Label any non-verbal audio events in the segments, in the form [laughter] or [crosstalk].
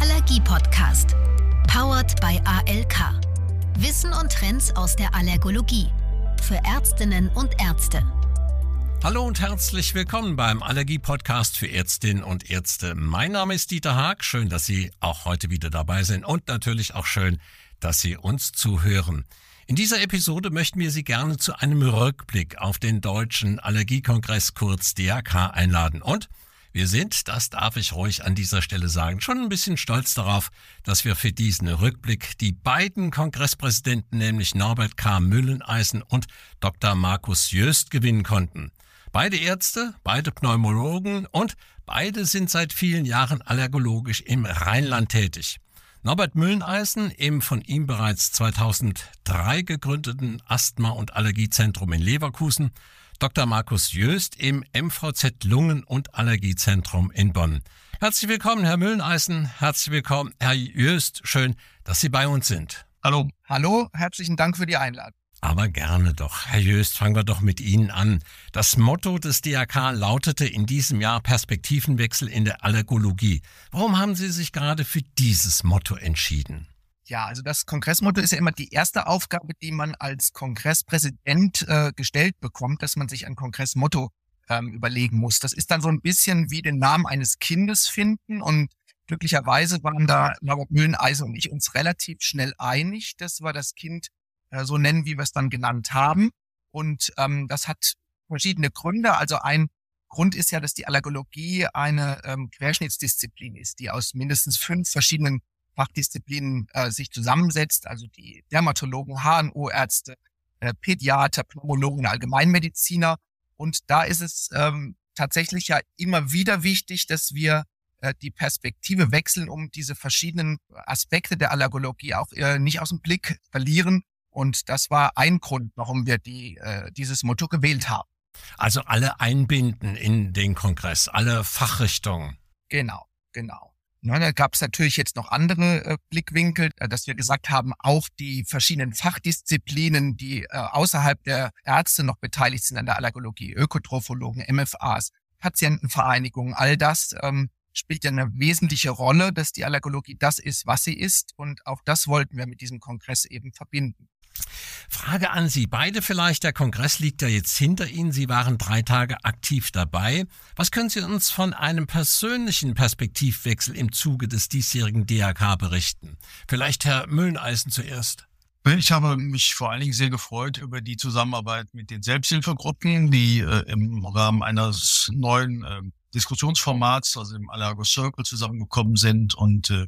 Allergie-Podcast. Powered by ALK. Wissen und Trends aus der Allergologie. Für Ärztinnen und Ärzte. Hallo und herzlich willkommen beim Allergie-Podcast für Ärztinnen und Ärzte. Mein Name ist Dieter Haag. Schön, dass Sie auch heute wieder dabei sind und natürlich auch schön, dass Sie uns zuhören. In dieser Episode möchten wir Sie gerne zu einem Rückblick auf den Deutschen Allergiekongress kurz DAK einladen. Und wir sind, das darf ich ruhig an dieser Stelle sagen, schon ein bisschen stolz darauf, dass wir für diesen Rückblick die beiden Kongresspräsidenten, nämlich Norbert K. Mülleneisen und Dr. Markus Jöst, gewinnen konnten. Beide Ärzte, beide Pneumologen und beide sind seit vielen Jahren allergologisch im Rheinland tätig. Norbert Mülleneisen im von ihm bereits 2003 gegründeten Asthma- und Allergiezentrum in Leverkusen, Dr. Markus Jöst im MVZ Lungen- und Allergiezentrum in Bonn. Herzlich willkommen, Herr Mülleneisen. Herzlich willkommen, Herr Jöst. Schön, dass Sie bei uns sind. Hallo. Hallo, herzlichen Dank für die Einladung. Aber gerne doch. Herr Jöst, fangen wir doch mit Ihnen an. Das Motto des DRK lautete in diesem Jahr Perspektivenwechsel in der Allergologie. Warum haben Sie sich gerade für dieses Motto entschieden? Ja, also das Kongressmotto ist ja immer die erste Aufgabe, die man als Kongresspräsident äh, gestellt bekommt, dass man sich ein Kongressmotto ähm, überlegen muss. Das ist dann so ein bisschen wie den Namen eines Kindes finden und glücklicherweise waren da Norbert Mülleneisen und ich uns relativ schnell einig, dass wir das Kind äh, so nennen, wie wir es dann genannt haben. Und ähm, das hat verschiedene Gründe. Also ein Grund ist ja, dass die Allergologie eine ähm, Querschnittsdisziplin ist, die aus mindestens fünf verschiedenen Fachdisziplinen äh, sich zusammensetzt. Also die Dermatologen, HNO-Ärzte, äh, Pädiater, Pneumologen, Allgemeinmediziner. Und da ist es ähm, tatsächlich ja immer wieder wichtig, dass wir äh, die Perspektive wechseln, um diese verschiedenen Aspekte der Allergologie auch äh, nicht aus dem Blick verlieren und das war ein Grund, warum wir die, äh, dieses Motto gewählt haben. Also alle einbinden in den Kongress, alle Fachrichtungen. Genau, genau. Na, da gab es natürlich jetzt noch andere äh, Blickwinkel, äh, dass wir gesagt haben, auch die verschiedenen Fachdisziplinen, die äh, außerhalb der Ärzte noch beteiligt sind an der Allergologie, Ökotrophologen, MFAs, Patientenvereinigungen, all das ähm, spielt ja eine wesentliche Rolle, dass die Allergologie das ist, was sie ist. Und auch das wollten wir mit diesem Kongress eben verbinden. Frage an Sie. Beide vielleicht, der Kongress liegt ja jetzt hinter Ihnen. Sie waren drei Tage aktiv dabei. Was können Sie uns von einem persönlichen Perspektivwechsel im Zuge des diesjährigen DRK berichten? Vielleicht Herr Mülleneisen zuerst. Ich habe mich vor allen Dingen sehr gefreut über die Zusammenarbeit mit den Selbsthilfegruppen, die äh, im Rahmen eines neuen äh, Diskussionsformats, also im Allergo Circle zusammengekommen sind und äh,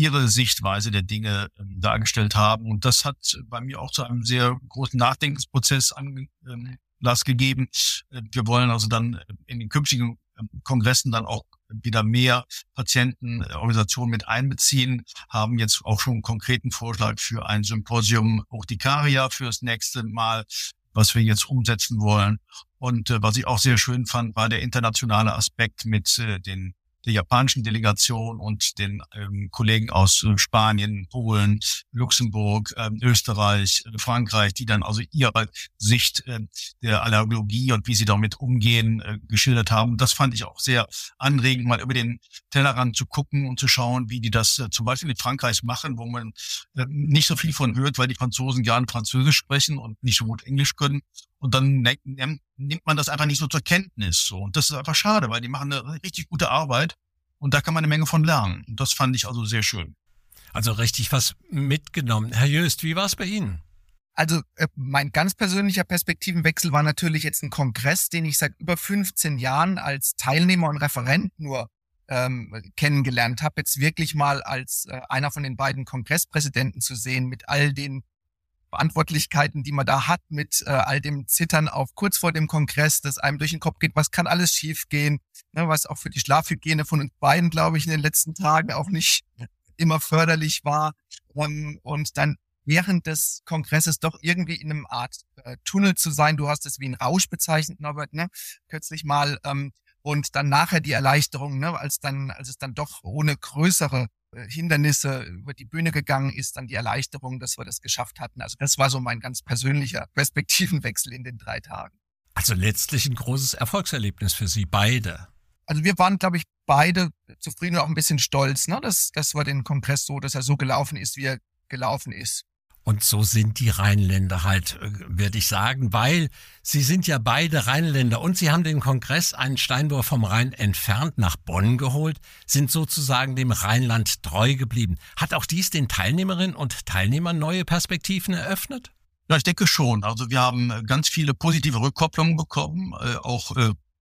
ihre Sichtweise der Dinge ähm, dargestellt haben. Und das hat bei mir auch zu einem sehr großen Nachdenkensprozess Anlass gegeben. Äh, wir wollen also dann äh, in den künftigen ähm, Kongressen dann auch wieder mehr Patientenorganisationen mit einbeziehen, haben jetzt auch schon einen konkreten Vorschlag für ein Symposium Urtikaria fürs nächste Mal, was wir jetzt umsetzen wollen. Und äh, was ich auch sehr schön fand, war der internationale Aspekt mit äh, den der japanischen Delegation und den ähm, Kollegen aus äh, Spanien, Polen, Luxemburg, ähm, Österreich, äh, Frankreich, die dann also ihre Sicht äh, der Allergologie und wie sie damit umgehen äh, geschildert haben. Das fand ich auch sehr anregend, mal über den Tellerrand zu gucken und zu schauen, wie die das äh, zum Beispiel in Frankreich machen, wo man äh, nicht so viel von hört, weil die Franzosen gerne Französisch sprechen und nicht so gut Englisch können. Und dann nimmt man das einfach nicht so zur Kenntnis. So. Und das ist einfach schade, weil die machen eine richtig gute Arbeit und da kann man eine Menge von lernen. Und das fand ich also sehr schön. Also richtig was mitgenommen. Herr Jöst, wie war es bei Ihnen? Also äh, mein ganz persönlicher Perspektivenwechsel war natürlich jetzt ein Kongress, den ich seit über 15 Jahren als Teilnehmer und Referent nur ähm, kennengelernt habe, jetzt wirklich mal als äh, einer von den beiden Kongresspräsidenten zu sehen, mit all den Verantwortlichkeiten, die man da hat, mit äh, all dem Zittern auf kurz vor dem Kongress, dass einem durch den Kopf geht, was kann alles schiefgehen, ne, was auch für die Schlafhygiene von uns beiden, glaube ich, in den letzten Tagen auch nicht immer förderlich war. Und, und dann während des Kongresses doch irgendwie in einem Art äh, Tunnel zu sein. Du hast es wie ein Rausch bezeichnet, Norbert, ne? Kürzlich mal. Ähm, und dann nachher die Erleichterung, ne, als dann, als es dann doch ohne größere Hindernisse über die Bühne gegangen ist, dann die Erleichterung, dass wir das geschafft hatten. Also das war so mein ganz persönlicher [laughs] Perspektivenwechsel in den drei Tagen. Also letztlich ein großes Erfolgserlebnis für Sie beide. Also wir waren, glaube ich, beide zufrieden und auch ein bisschen stolz, ne, dass, dass wir den Kongress so, dass er so gelaufen ist, wie er gelaufen ist. Und so sind die Rheinländer halt, äh, würde ich sagen, weil sie sind ja beide Rheinländer und sie haben den Kongress einen Steinwurf vom Rhein entfernt nach Bonn geholt, sind sozusagen dem Rheinland treu geblieben. Hat auch dies den Teilnehmerinnen und Teilnehmern neue Perspektiven eröffnet? Ja, ich denke schon. Also wir haben äh, ganz viele positive Rückkopplungen bekommen, äh, auch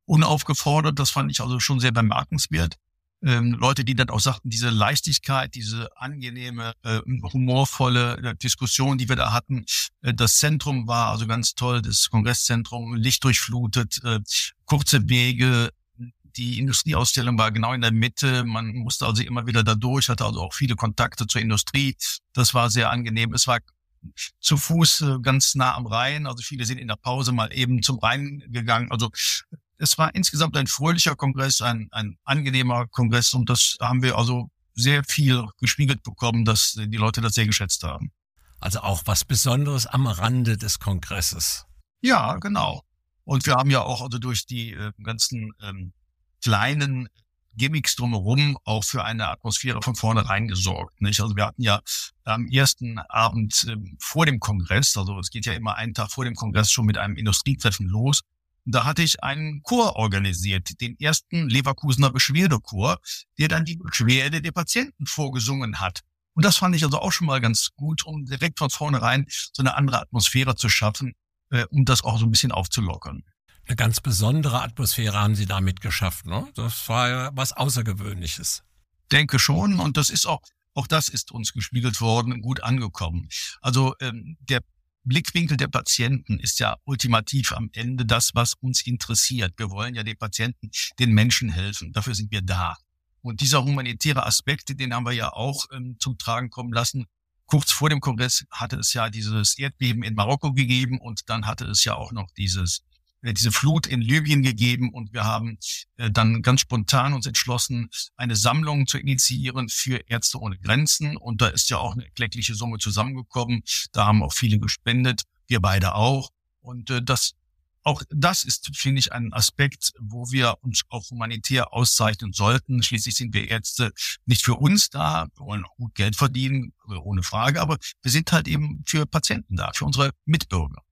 unaufgefordert. Das fand ich also schon sehr bemerkenswert ähm, Leute, die dann auch sagten, diese Leichtigkeit, diese angenehme, äh, humorvolle äh, Diskussion, die wir da hatten, äh, das Zentrum war also ganz toll, das Kongresszentrum, lichtdurchflutet, äh, kurze Wege, die Industrieausstellung war genau in der Mitte. Man musste also immer wieder da durch, hatte also auch viele Kontakte zur Industrie. Das war sehr angenehm. Es war zu Fuß äh, ganz nah am Rhein. Also viele sind in der Pause mal eben zum Rhein gegangen. Also es war insgesamt ein fröhlicher Kongress, ein, ein angenehmer Kongress und das haben wir also sehr viel gespiegelt bekommen, dass die Leute das sehr geschätzt haben. Also auch was Besonderes am Rande des Kongresses. Ja, genau. Und wir haben ja auch also durch die äh, ganzen ähm, kleinen Gimmicks drumherum auch für eine Atmosphäre von vornherein gesorgt. Nicht? Also wir hatten ja am ersten Abend ähm, vor dem Kongress, also es geht ja immer einen Tag vor dem Kongress schon mit einem Industrietreffen los, da hatte ich einen Chor organisiert, den ersten Leverkusener Beschwerdechor, der dann die Beschwerde der Patienten vorgesungen hat. Und das fand ich also auch schon mal ganz gut, um direkt von vornherein so eine andere Atmosphäre zu schaffen, äh, um das auch so ein bisschen aufzulockern. Eine ganz besondere Atmosphäre haben Sie damit geschafft, ne? Das war ja was Außergewöhnliches. Denke schon, und das ist auch, auch das ist uns gespiegelt worden, gut angekommen. Also ähm, der Blickwinkel der Patienten ist ja ultimativ am Ende das, was uns interessiert. Wir wollen ja den Patienten, den Menschen helfen. Dafür sind wir da. Und dieser humanitäre Aspekt, den haben wir ja auch ähm, zum Tragen kommen lassen. Kurz vor dem Kongress hatte es ja dieses Erdbeben in Marokko gegeben und dann hatte es ja auch noch dieses diese Flut in Libyen gegeben und wir haben äh, dann ganz spontan uns entschlossen, eine Sammlung zu initiieren für Ärzte ohne Grenzen. Und da ist ja auch eine erkleckliche Summe zusammengekommen. Da haben auch viele gespendet, wir beide auch. Und äh, das auch das ist, finde ich, ein Aspekt, wo wir uns auch humanitär auszeichnen sollten. Schließlich sind wir Ärzte nicht für uns da, wir wollen auch gut Geld verdienen, ohne Frage, aber wir sind halt eben für Patienten da, für unsere Mitbürger.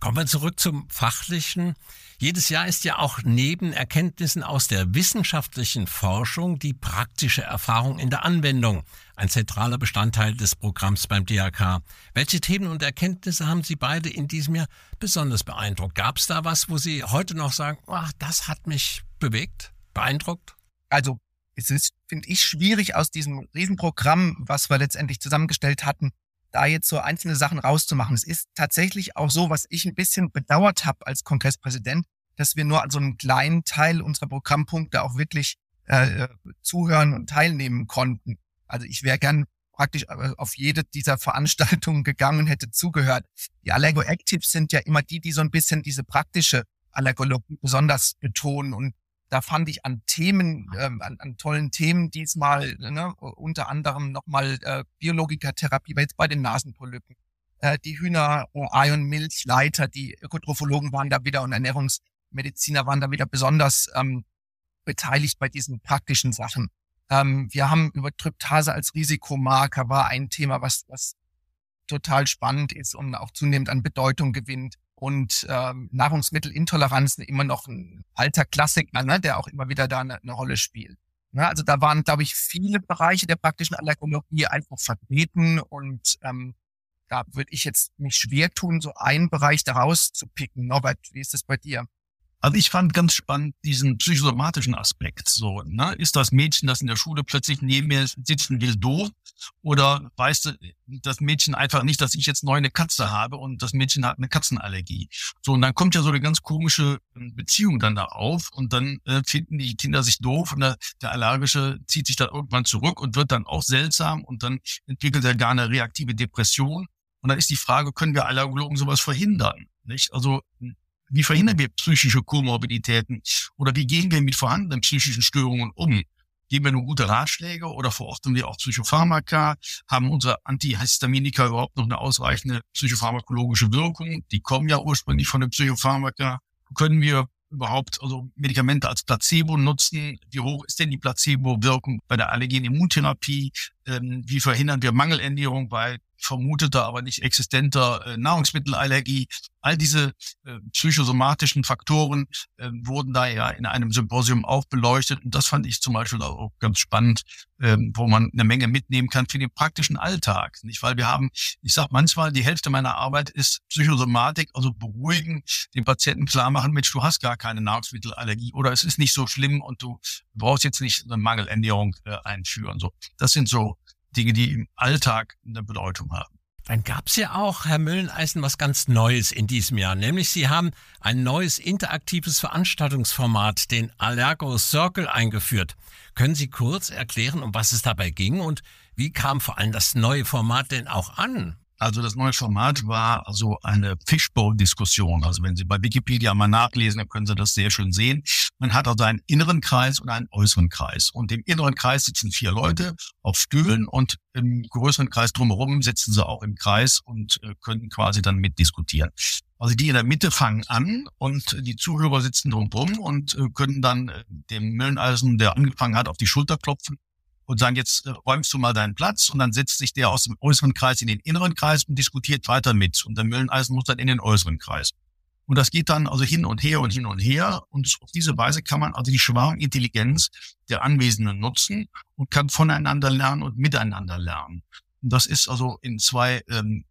Kommen wir zurück zum Fachlichen. Jedes Jahr ist ja auch neben Erkenntnissen aus der wissenschaftlichen Forschung die praktische Erfahrung in der Anwendung ein zentraler Bestandteil des Programms beim DRK. Welche Themen und Erkenntnisse haben Sie beide in diesem Jahr besonders beeindruckt? Gab es da was, wo Sie heute noch sagen, ach, das hat mich bewegt, beeindruckt? Also es ist, finde ich, schwierig aus diesem Riesenprogramm, was wir letztendlich zusammengestellt hatten, da jetzt so einzelne Sachen rauszumachen. Es ist tatsächlich auch so, was ich ein bisschen bedauert habe als Kongresspräsident, dass wir nur an so einem kleinen Teil unserer Programmpunkte auch wirklich äh, zuhören und teilnehmen konnten. Also ich wäre gern praktisch äh, auf jede dieser Veranstaltungen gegangen, hätte zugehört. Die Allergo Actives sind ja immer die, die so ein bisschen diese praktische Allergologie besonders betonen und da fand ich an Themen, ähm, an, an tollen Themen diesmal, ne, unter anderem nochmal äh, Biologikertherapie, jetzt bei den Nasenpolypen, äh, die Hühner, äh, Ion Milchleiter, die Ökotrophologen waren da wieder und Ernährungsmediziner waren da wieder besonders ähm, beteiligt bei diesen praktischen Sachen. Ähm, wir haben über Tryptase als Risikomarker war ein Thema, was, was total spannend ist und auch zunehmend an Bedeutung gewinnt und ähm, Nahrungsmittelintoleranzen immer noch ein alter Klassiker, ne, der auch immer wieder da eine, eine Rolle spielt. Ne, also da waren, glaube ich, viele Bereiche der praktischen Allergologie einfach vertreten und ähm, da würde ich jetzt mich schwer tun, so einen Bereich daraus zu picken. Norbert, wie ist das bei dir? Also ich fand ganz spannend diesen psychosomatischen Aspekt. So, ne? Ist das Mädchen, das in der Schule plötzlich neben mir sitzen will, doof? Oder weißt du, das Mädchen einfach nicht, dass ich jetzt neu eine Katze habe und das Mädchen hat eine Katzenallergie. So, und dann kommt ja so eine ganz komische ähm, Beziehung dann da auf und dann äh, finden die Kinder sich doof und der, der Allergische zieht sich dann irgendwann zurück und wird dann auch seltsam und dann entwickelt er gar eine reaktive Depression. Und dann ist die Frage, können wir Allergologen sowas verhindern? Nicht? Also wie verhindern wir psychische Komorbiditäten? Oder wie gehen wir mit vorhandenen psychischen Störungen um? Geben wir nur gute Ratschläge oder verorten wir auch Psychopharmaka? Haben unsere Antihistaminika überhaupt noch eine ausreichende psychopharmakologische Wirkung? Die kommen ja ursprünglich von den Psychopharmaka. Können wir überhaupt also Medikamente als Placebo nutzen? Wie hoch ist denn die Placebo-Wirkung bei der Allergenemmuntherapie? Ähm, wie verhindern wir Mangelernährung bei vermuteter, aber nicht existenter äh, Nahrungsmittelallergie. All diese äh, psychosomatischen Faktoren äh, wurden da ja in einem Symposium auch beleuchtet. Und das fand ich zum Beispiel auch ganz spannend, ähm, wo man eine Menge mitnehmen kann für den praktischen Alltag. Nicht, weil wir haben, ich sage manchmal, die Hälfte meiner Arbeit ist Psychosomatik, also beruhigen, den Patienten klar machen, Mensch, du hast gar keine Nahrungsmittelallergie oder es ist nicht so schlimm und du brauchst jetzt nicht eine Mangelernährung äh, einführen. So, das sind so Dinge, die im Alltag eine Bedeutung haben. Dann gab es ja auch, Herr Mülleneisen, was ganz Neues in diesem Jahr. Nämlich Sie haben ein neues interaktives Veranstaltungsformat, den Allergo Circle, eingeführt. Können Sie kurz erklären, um was es dabei ging und wie kam vor allem das neue Format denn auch an? Also das neue Format war also eine Fishbowl-Diskussion. Also wenn Sie bei Wikipedia mal nachlesen, dann können Sie das sehr schön sehen. Man hat also einen inneren Kreis und einen äußeren Kreis. Und im inneren Kreis sitzen vier Leute auf Stühlen und im größeren Kreis drumherum sitzen sie auch im Kreis und äh, können quasi dann mitdiskutieren. Also die in der Mitte fangen an und die Zuhörer sitzen drumherum und äh, können dann äh, dem Mülleneisen, der angefangen hat, auf die Schulter klopfen und sagen, jetzt äh, räumst du mal deinen Platz und dann setzt sich der aus dem äußeren Kreis in den inneren Kreis und diskutiert weiter mit. Und der Mülleneisen muss dann in den äußeren Kreis. Und das geht dann also hin und her und hin und her. Und auf diese Weise kann man also die Schwarmintelligenz der Anwesenden nutzen und kann voneinander lernen und miteinander lernen. Und das ist also in zwei ähm,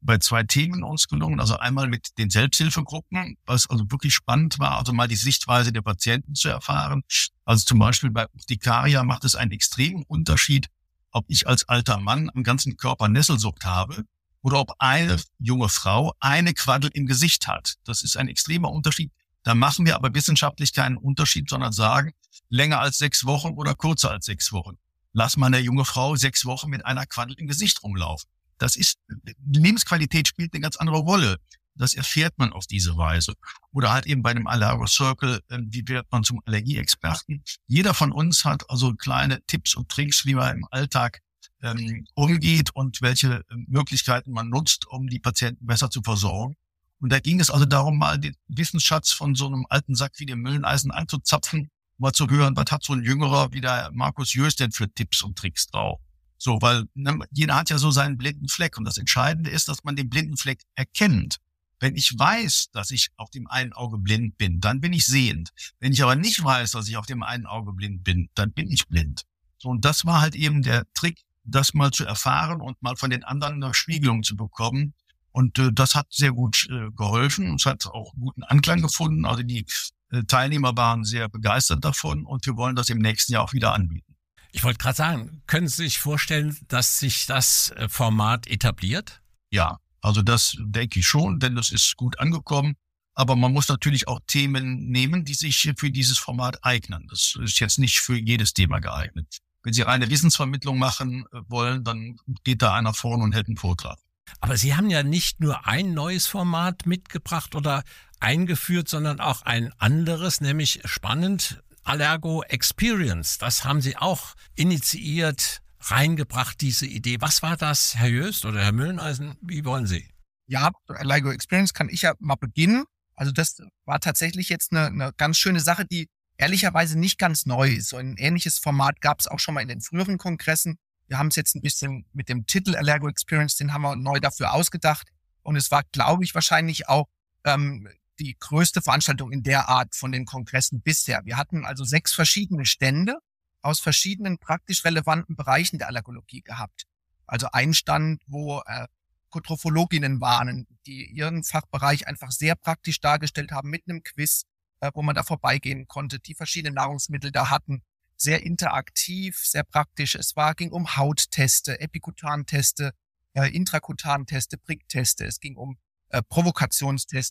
bei zwei Themen uns gelungen. Also einmal mit den Selbsthilfegruppen, was also wirklich spannend war, also mal die Sichtweise der Patienten zu erfahren. Also zum Beispiel bei Urtikaria macht es einen extremen Unterschied, ob ich als alter Mann am ganzen Körper Nesselsucht habe oder ob eine junge Frau eine Quaddel im Gesicht hat. Das ist ein extremer Unterschied. Da machen wir aber wissenschaftlich keinen Unterschied, sondern sagen, länger als sechs Wochen oder kürzer als sechs Wochen. Lass mal eine junge Frau sechs Wochen mit einer Quaddel im Gesicht rumlaufen. Das ist, Lebensqualität spielt eine ganz andere Rolle. Das erfährt man auf diese Weise. Oder halt eben bei einem Allergo Circle, ähm, wie wird man zum Allergieexperten? Jeder von uns hat also kleine Tipps und Tricks, wie man im Alltag ähm, umgeht und welche ähm, Möglichkeiten man nutzt, um die Patienten besser zu versorgen. Und da ging es also darum, mal den Wissensschatz von so einem alten Sack wie dem Mülleneisen anzuzapfen, mal zu hören, was hat so ein Jüngerer wie der Markus Jös denn für Tipps und Tricks drauf. So, weil ne, jeder hat ja so seinen blinden Fleck. Und das Entscheidende ist, dass man den blinden Fleck erkennt. Wenn ich weiß, dass ich auf dem einen Auge blind bin, dann bin ich sehend. Wenn ich aber nicht weiß, dass ich auf dem einen Auge blind bin, dann bin ich blind. So, und das war halt eben der Trick, das mal zu erfahren und mal von den anderen eine Spiegelung zu bekommen. Und äh, das hat sehr gut äh, geholfen. Es hat auch guten Anklang gefunden. Also die äh, Teilnehmer waren sehr begeistert davon und wir wollen das im nächsten Jahr auch wieder anbieten. Ich wollte gerade sagen, können Sie sich vorstellen, dass sich das äh, Format etabliert? Ja, also das denke ich schon, denn das ist gut angekommen. Aber man muss natürlich auch Themen nehmen, die sich für dieses Format eignen. Das ist jetzt nicht für jedes Thema geeignet. Wenn Sie reine Wissensvermittlung machen äh, wollen, dann geht da einer vorne und hält einen Vortrag. Aber Sie haben ja nicht nur ein neues Format mitgebracht oder eingeführt, sondern auch ein anderes, nämlich spannend, Allergo Experience. Das haben Sie auch initiiert, reingebracht, diese Idee. Was war das, Herr Jöst oder Herr Mülleneisen? Wie wollen Sie? Ja, Allergo Experience kann ich ja mal beginnen. Also das war tatsächlich jetzt eine, eine ganz schöne Sache, die ehrlicherweise nicht ganz neu ist. So ein ähnliches Format gab es auch schon mal in den früheren Kongressen. Wir haben es jetzt ein bisschen mit dem Titel Allergo Experience, den haben wir neu dafür ausgedacht. Und es war, glaube ich, wahrscheinlich auch ähm, die größte Veranstaltung in der Art von den Kongressen bisher. Wir hatten also sechs verschiedene Stände aus verschiedenen praktisch relevanten Bereichen der Allergologie gehabt. Also ein Stand, wo äh, Kotrophologinnen waren, die ihren Fachbereich einfach sehr praktisch dargestellt haben mit einem Quiz, äh, wo man da vorbeigehen konnte, die verschiedene Nahrungsmittel da hatten. Sehr interaktiv, sehr praktisch. Es war, ging um Hautteste, Epikutanteste, äh, Intrakutanteste, Prickteste. Es ging um äh,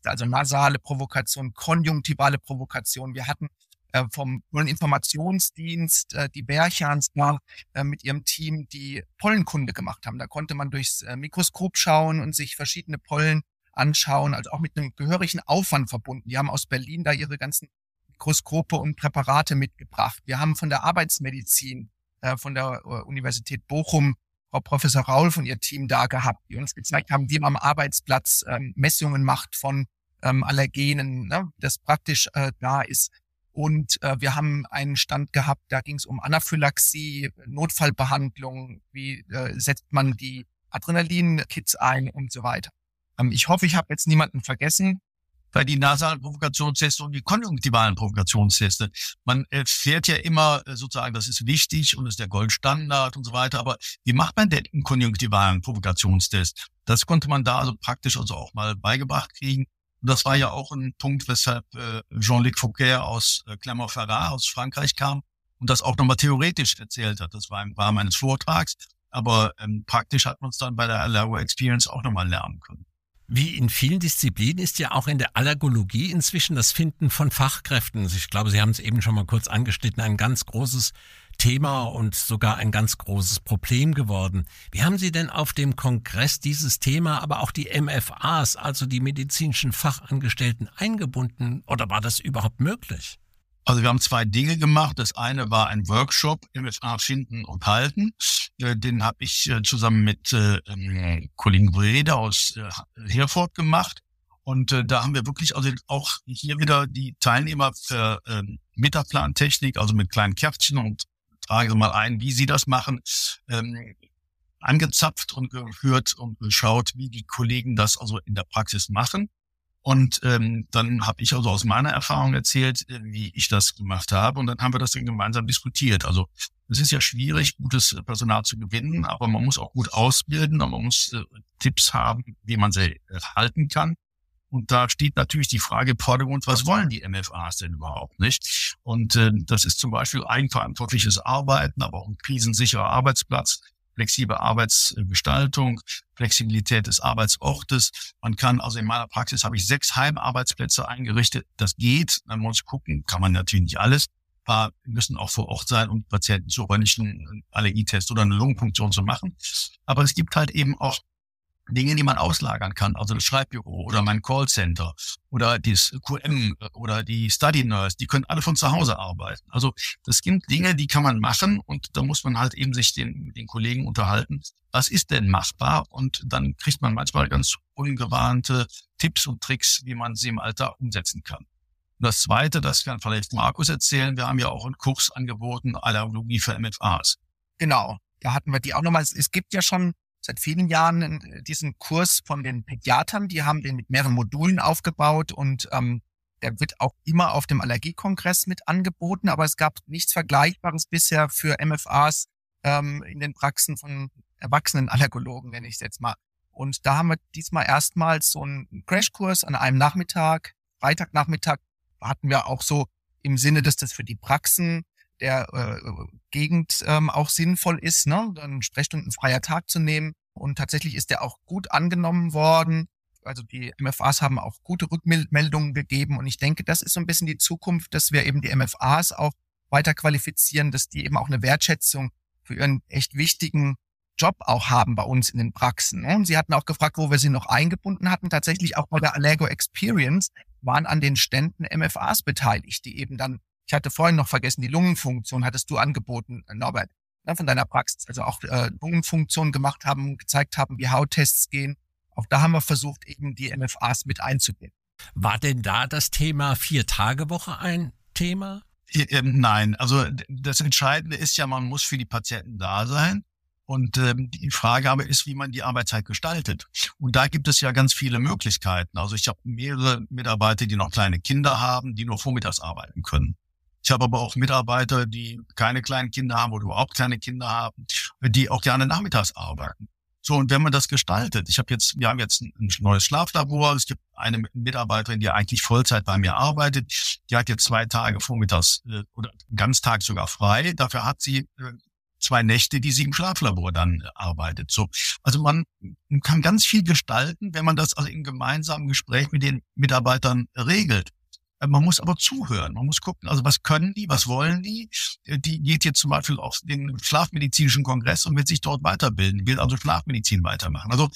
also nasale Provokation, konjunktivale Provokation. Wir hatten äh, vom Informationsdienst äh, die Bärchans da äh, mit ihrem Team, die Pollenkunde gemacht haben. Da konnte man durchs Mikroskop schauen und sich verschiedene Pollen anschauen, also auch mit einem gehörigen Aufwand verbunden. Die haben aus Berlin da ihre ganzen Mikroskope und Präparate mitgebracht. Wir haben von der Arbeitsmedizin, von der Universität Bochum Frau Professor Raul von ihr Team da gehabt, die uns gezeigt haben, wie man am Arbeitsplatz ähm, Messungen macht von ähm, Allergenen, ne, das praktisch äh, da ist. Und äh, wir haben einen Stand gehabt, da ging es um Anaphylaxie, Notfallbehandlung, wie äh, setzt man die Adrenalin-Kits ein und so weiter. Ähm, ich hoffe, ich habe jetzt niemanden vergessen bei die nasalen Provokationsteste und die konjunktivalen Provokationsteste. Man erfährt ja immer äh, sozusagen, das ist wichtig und ist der Goldstandard und so weiter. Aber wie macht man denn einen konjunktivalen Provokationstest? Das konnte man da also praktisch also auch mal beigebracht kriegen. Und das war ja auch ein Punkt, weshalb äh, Jean-Luc Fouquet aus äh, Clermont-Ferrand aus Frankreich kam und das auch nochmal theoretisch erzählt hat. Das war im Rahmen eines Vortrags. Aber ähm, praktisch hat man es dann bei der Allergo Experience auch nochmal lernen können. Wie in vielen Disziplinen ist ja auch in der Allergologie inzwischen das Finden von Fachkräften, also ich glaube, Sie haben es eben schon mal kurz angeschnitten, ein ganz großes Thema und sogar ein ganz großes Problem geworden. Wie haben Sie denn auf dem Kongress dieses Thema, aber auch die MFAs, also die medizinischen Fachangestellten, eingebunden oder war das überhaupt möglich? Also wir haben zwei Dinge gemacht. Das eine war ein Workshop MFA finden und halten. Äh, den habe ich äh, zusammen mit äh, ähm, Kollegen Brede aus Herford gemacht. Und da haben wir wirklich also auch hier wieder die Teilnehmer für ähm, Metaplantechnik, also mit kleinen Kärtchen und trage mal ein, wie sie das machen, ähm, angezapft und gehört und geschaut, wie die Kollegen das also in der Praxis machen. Und ähm, dann habe ich also aus meiner Erfahrung erzählt, äh, wie ich das gemacht habe. Und dann haben wir das dann gemeinsam diskutiert. Also es ist ja schwierig, gutes Personal zu gewinnen, aber man muss auch gut ausbilden und man muss äh, Tipps haben, wie man sie äh, halten kann. Und da steht natürlich die Frage im Vordergrund, was wollen die MFAs denn überhaupt nicht? Und äh, das ist zum Beispiel eigenverantwortliches Arbeiten, aber auch ein krisensicherer Arbeitsplatz flexible Arbeitsgestaltung, Flexibilität des Arbeitsortes. Man kann, also in meiner Praxis habe ich sechs Heimarbeitsplätze eingerichtet. Das geht. Man muss gucken, kann man natürlich nicht alles. Ein paar müssen auch vor Ort sein, um Patienten zu räumlichen Allergietest oder eine Lungenfunktion zu machen. Aber es gibt halt eben auch Dinge, die man auslagern kann, also das Schreibbüro oder mein Callcenter oder das QM oder die Study Nurse, die können alle von zu Hause arbeiten. Also das sind Dinge, die kann man machen und da muss man halt eben sich den, mit den Kollegen unterhalten. Was ist denn machbar? Und dann kriegt man manchmal ganz ungewarnte Tipps und Tricks, wie man sie im Alltag umsetzen kann. Und das Zweite, das kann vielleicht Markus erzählen, wir haben ja auch einen Kurs angeboten, Allergologie für MFAs. Genau, da hatten wir die auch nochmal. Es gibt ja schon seit vielen Jahren äh, diesen Kurs von den Pädiatern. Die haben den mit mehreren Modulen aufgebaut und ähm, der wird auch immer auf dem Allergiekongress mit angeboten, aber es gab nichts Vergleichbares bisher für MFAs ähm, in den Praxen von erwachsenen Allergologen, nenne ich es jetzt mal. Und da haben wir diesmal erstmals so einen Crashkurs an einem Nachmittag, Freitagnachmittag, hatten wir auch so im Sinne, dass das für die Praxen der äh, Gegend ähm, auch sinnvoll ist, ne? dann sprechstundenfreier Tag zu nehmen. Und tatsächlich ist der auch gut angenommen worden. Also die MFAs haben auch gute Rückmeldungen gegeben. Und ich denke, das ist so ein bisschen die Zukunft, dass wir eben die MFAs auch weiter qualifizieren, dass die eben auch eine Wertschätzung für ihren echt wichtigen Job auch haben bei uns in den Praxen. Ne? Und sie hatten auch gefragt, wo wir sie noch eingebunden hatten. Tatsächlich auch bei der Allergo Experience waren an den Ständen MFAs beteiligt, die eben dann ich hatte vorhin noch vergessen, die Lungenfunktion hattest du angeboten, Norbert, ne, von deiner Praxis. Also auch äh, Lungenfunktion gemacht haben, gezeigt haben, wie Hauttests gehen. Auch da haben wir versucht, eben die MFAs mit einzubinden. War denn da das Thema Vier-Tage-Woche ein Thema? Ähm, nein, also das Entscheidende ist ja, man muss für die Patienten da sein. Und ähm, die Frage aber ist, wie man die Arbeitszeit gestaltet. Und da gibt es ja ganz viele Möglichkeiten. Also ich habe mehrere Mitarbeiter, die noch kleine Kinder haben, die nur vormittags arbeiten können. Ich habe aber auch Mitarbeiter, die keine kleinen Kinder haben oder überhaupt keine Kinder haben, die auch gerne nachmittags arbeiten. So, und wenn man das gestaltet, ich habe jetzt, wir haben jetzt ein neues Schlaflabor, es gibt eine Mitarbeiterin, die eigentlich Vollzeit bei mir arbeitet, die hat jetzt zwei Tage vormittags äh, oder ganztag sogar frei. Dafür hat sie äh, zwei Nächte, die sie im Schlaflabor dann äh, arbeitet. So, also man kann ganz viel gestalten, wenn man das also im gemeinsamen Gespräch mit den Mitarbeitern regelt. Äh, man muss aber zuhören. Man muss gucken, also was können die, was wollen die? Äh, die geht jetzt zum Beispiel auf den Schlafmedizinischen Kongress und wird sich dort weiterbilden, will also Schlafmedizin weitermachen. Also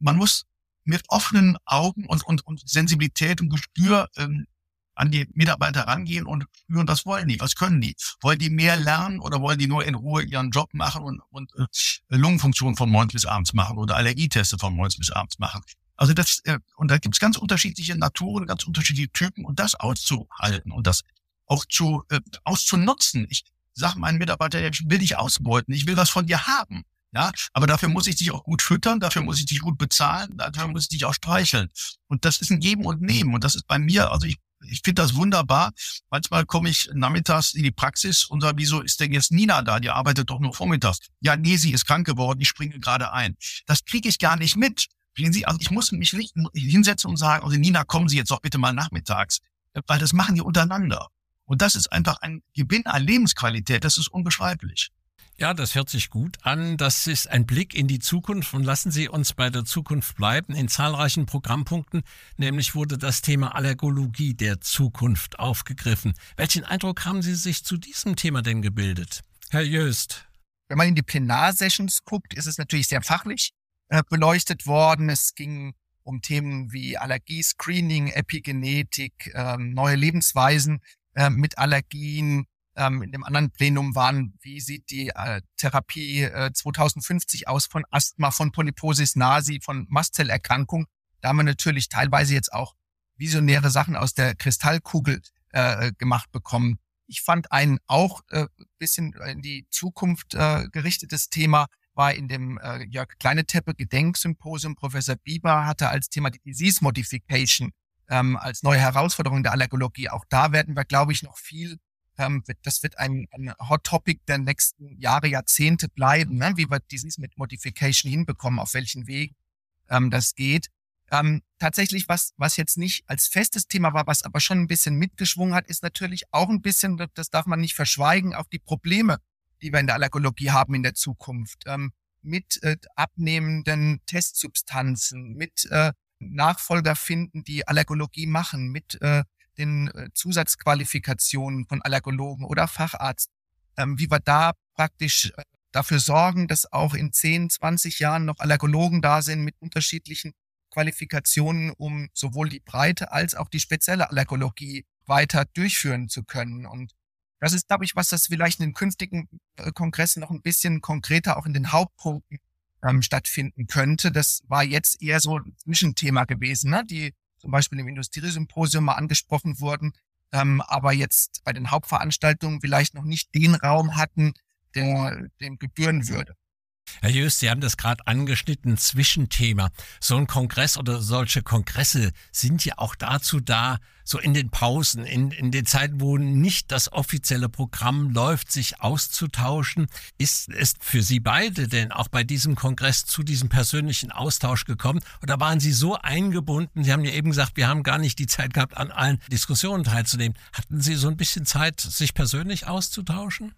man muss mit offenen Augen und, und, und Sensibilität und Gespür ähm, an die Mitarbeiter rangehen und spüren, was wollen die, was können die? Wollen die mehr lernen oder wollen die nur in Ruhe ihren Job machen und, und äh, Lungenfunktion von morgens bis abends machen oder Allergieteste von morgens bis abends machen? Also das, äh, und da gibt's ganz unterschiedliche Naturen, ganz unterschiedliche Typen und das auszuhalten und das auch zu äh, auszunutzen. Ich sage meinen Mitarbeitern, ich will dich ausbeuten, ich will was von dir haben. Ja, aber dafür muss ich dich auch gut füttern, dafür muss ich dich gut bezahlen, dafür muss ich dich auch streicheln. Und das ist ein Geben und Nehmen. Und das ist bei mir, also ich, ich finde das wunderbar. Manchmal komme ich nachmittags in die Praxis und sage, wieso ist denn jetzt Nina da? Die arbeitet doch nur vormittags. Ja, nee, sie ist krank geworden, ich springe gerade ein. Das kriege ich gar nicht mit. Sie, also ich muss mich nicht hinsetzen und sagen, also Nina, kommen Sie jetzt doch bitte mal nachmittags. Weil das machen die untereinander. Und das ist einfach ein Gewinn an Lebensqualität. Das ist unbeschreiblich. Ja, das hört sich gut an. Das ist ein Blick in die Zukunft und lassen Sie uns bei der Zukunft bleiben. In zahlreichen Programmpunkten nämlich wurde das Thema Allergologie der Zukunft aufgegriffen. Welchen Eindruck haben Sie sich zu diesem Thema denn gebildet? Herr Jöst. Wenn man in die Plenarsessions guckt, ist es natürlich sehr fachlich äh, beleuchtet worden. Es ging um Themen wie Allergiescreening, Epigenetik, ähm, neue Lebensweisen äh, mit Allergien, ähm, in dem anderen Plenum waren, wie sieht die äh, Therapie äh, 2050 aus von Asthma, von Polyposis nasi, von Mastzellerkrankung. Da haben wir natürlich teilweise jetzt auch visionäre Sachen aus der Kristallkugel äh, gemacht bekommen. Ich fand ein auch äh, bisschen in die Zukunft äh, gerichtetes Thema war in dem äh, Jörg Kleineteppe Gedenksymposium. Professor Bieber hatte als Thema die Disease Modification ähm, als neue Herausforderung der Allergologie. Auch da werden wir, glaube ich, noch viel ähm, das wird ein, ein Hot Topic der nächsten Jahre, Jahrzehnte bleiben, ne? wie wir dieses mit Modification hinbekommen, auf welchen Weg ähm, das geht. Ähm, tatsächlich, was, was jetzt nicht als festes Thema war, was aber schon ein bisschen mitgeschwungen hat, ist natürlich auch ein bisschen, das darf man nicht verschweigen, auch die Probleme, die wir in der Allergologie haben in der Zukunft. Ähm, mit äh, abnehmenden Testsubstanzen, mit äh, Nachfolger finden, die Allergologie machen, mit äh, den äh, Zusatzqualifikationen von Allergologen oder Facharzt, ähm, wie wir da praktisch äh, dafür sorgen, dass auch in 10, 20 Jahren noch Allergologen da sind mit unterschiedlichen Qualifikationen, um sowohl die breite als auch die spezielle Allergologie weiter durchführen zu können. Und das ist, glaube ich, was das vielleicht in den künftigen äh, Kongressen noch ein bisschen konkreter auch in den Hauptpunkten ähm, stattfinden könnte. Das war jetzt eher so ein Zwischenthema gewesen, ne? die zum Beispiel im Industriesymposium mal angesprochen wurden, ähm, aber jetzt bei den Hauptveranstaltungen vielleicht noch nicht den Raum hatten, der dem gebühren würde. Herr Jöst, Sie haben das gerade angeschnitten, Zwischenthema. So ein Kongress oder solche Kongresse sind ja auch dazu da, so in den Pausen, in, in den Zeiten, wo nicht das offizielle Programm läuft, sich auszutauschen. Ist es für Sie beide denn auch bei diesem Kongress zu diesem persönlichen Austausch gekommen? Oder waren Sie so eingebunden? Sie haben ja eben gesagt, wir haben gar nicht die Zeit gehabt, an allen Diskussionen teilzunehmen. Hatten Sie so ein bisschen Zeit, sich persönlich auszutauschen?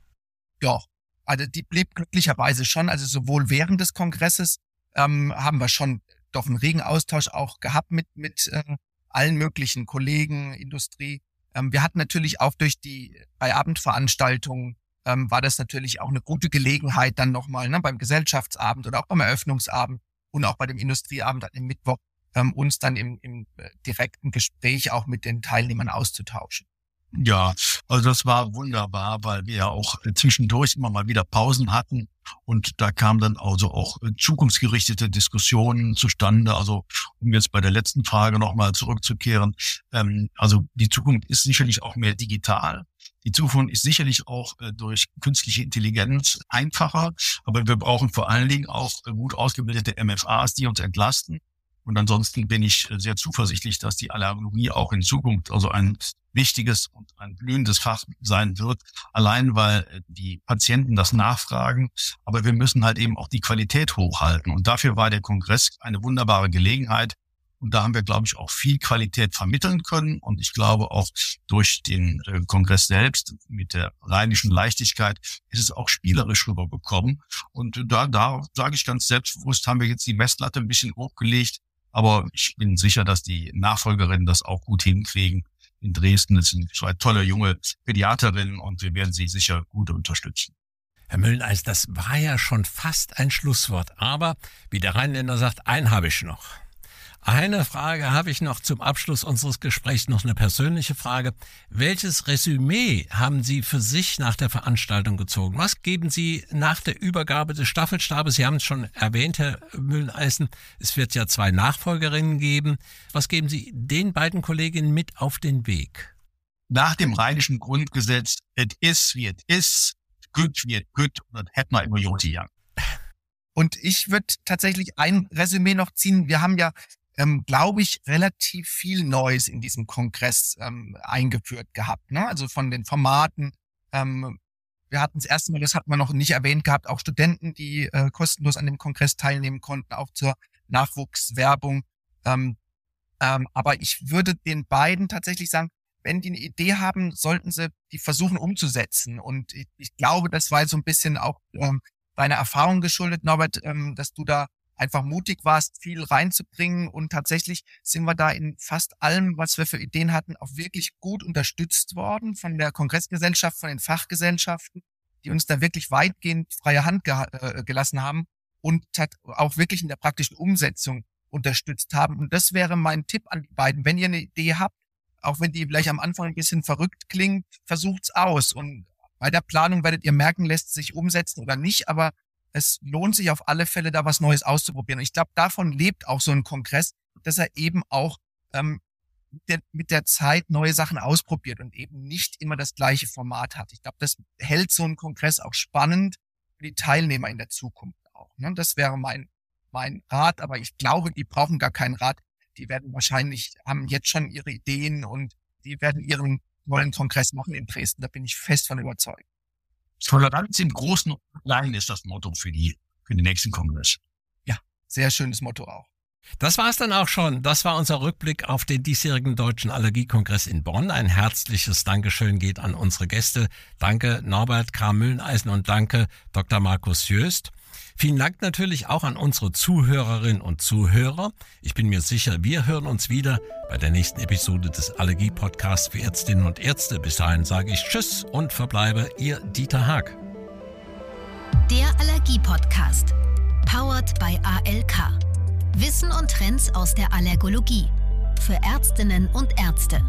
Ja, also die blieb glücklicherweise schon, also sowohl während des Kongresses ähm, haben wir schon doch einen regen Austausch auch gehabt mit, mit äh, allen möglichen Kollegen, Industrie. Ähm, wir hatten natürlich auch durch die bei Abendveranstaltungen ähm, war das natürlich auch eine gute Gelegenheit dann nochmal ne, beim Gesellschaftsabend oder auch beim Eröffnungsabend und auch bei dem Industrieabend am Mittwoch ähm, uns dann im, im äh, direkten Gespräch auch mit den Teilnehmern auszutauschen. Ja, also das war wunderbar, weil wir ja auch zwischendurch immer mal wieder Pausen hatten und da kamen dann also auch zukunftsgerichtete Diskussionen zustande. Also um jetzt bei der letzten Frage nochmal zurückzukehren, ähm, also die Zukunft ist sicherlich auch mehr digital. Die Zukunft ist sicherlich auch äh, durch künstliche Intelligenz einfacher, aber wir brauchen vor allen Dingen auch äh, gut ausgebildete MFAs, die uns entlasten. Und ansonsten bin ich äh, sehr zuversichtlich, dass die Allergologie auch in Zukunft also ein wichtiges und ein blühendes Fach sein wird, allein weil äh, die Patienten das nachfragen. Aber wir müssen halt eben auch die Qualität hochhalten. Und dafür war der Kongress eine wunderbare Gelegenheit. Und da haben wir, glaube ich, auch viel Qualität vermitteln können. Und ich glaube auch durch den äh, Kongress selbst mit der rheinischen Leichtigkeit ist es auch spielerisch rübergekommen. Und da, da sage ich ganz selbstbewusst, haben wir jetzt die Messlatte ein bisschen hochgelegt. Aber ich bin sicher, dass die Nachfolgerinnen das auch gut hinkriegen in Dresden. Das sind zwei tolle junge Pädiaterinnen und wir werden sie sicher gut unterstützen. Herr Mülleneis, das war ja schon fast ein Schlusswort. Aber wie der Rheinländer sagt, einen habe ich noch. Eine Frage habe ich noch zum Abschluss unseres Gesprächs, noch eine persönliche Frage. Welches Resümee haben Sie für sich nach der Veranstaltung gezogen? Was geben Sie nach der Übergabe des Staffelstabes? Sie haben es schon erwähnt, Herr Mühleisen, es wird ja zwei Nachfolgerinnen geben. Was geben Sie den beiden Kolleginnen mit auf den Weg? Nach dem rheinischen Grundgesetz, it is wie it is, good wie it good, und das hätten wir immer Young. Und ich würde tatsächlich ein Resümee noch ziehen. Wir haben ja ähm, glaube ich, relativ viel Neues in diesem Kongress ähm, eingeführt gehabt. Ne? Also von den Formaten. Ähm, wir hatten das erste Mal, das hat man noch nicht erwähnt gehabt, auch Studenten, die äh, kostenlos an dem Kongress teilnehmen konnten, auch zur Nachwuchswerbung. Ähm, ähm, aber ich würde den beiden tatsächlich sagen, wenn die eine Idee haben, sollten sie die versuchen umzusetzen. Und ich, ich glaube, das war so ein bisschen auch ähm, deiner Erfahrung geschuldet, Norbert, ähm, dass du da einfach mutig warst, viel reinzubringen. Und tatsächlich sind wir da in fast allem, was wir für Ideen hatten, auch wirklich gut unterstützt worden von der Kongressgesellschaft, von den Fachgesellschaften, die uns da wirklich weitgehend freie Hand ge äh, gelassen haben und auch wirklich in der praktischen Umsetzung unterstützt haben. Und das wäre mein Tipp an die beiden. Wenn ihr eine Idee habt, auch wenn die vielleicht am Anfang ein bisschen verrückt klingt, versucht's aus. Und bei der Planung werdet ihr merken, lässt sich umsetzen oder nicht, aber es lohnt sich auf alle Fälle, da was Neues auszuprobieren. Und ich glaube, davon lebt auch so ein Kongress, dass er eben auch ähm, der, mit der Zeit neue Sachen ausprobiert und eben nicht immer das gleiche Format hat. Ich glaube, das hält so ein Kongress auch spannend für die Teilnehmer in der Zukunft auch. Ne? Das wäre mein, mein Rat, aber ich glaube, die brauchen gar keinen Rat. Die werden wahrscheinlich, haben jetzt schon ihre Ideen und die werden ihren neuen Kongress machen in Dresden. Da bin ich fest von überzeugt. Toleranz im Großen und Kleinen ist das Motto für die, für den nächsten Kongress. Ja, sehr schönes Motto auch. Das war's dann auch schon. Das war unser Rückblick auf den diesjährigen Deutschen Allergiekongress in Bonn. Ein herzliches Dankeschön geht an unsere Gäste. Danke Norbert K. Mülleisen und danke Dr. Markus Jöst. Vielen Dank natürlich auch an unsere Zuhörerinnen und Zuhörer. Ich bin mir sicher, wir hören uns wieder bei der nächsten Episode des Allergie-Podcasts für Ärztinnen und Ärzte. Bis dahin sage ich Tschüss und verbleibe Ihr Dieter Haag. Der Allergie-Podcast. Powered by ALK. Wissen und Trends aus der Allergologie. Für Ärztinnen und Ärzte.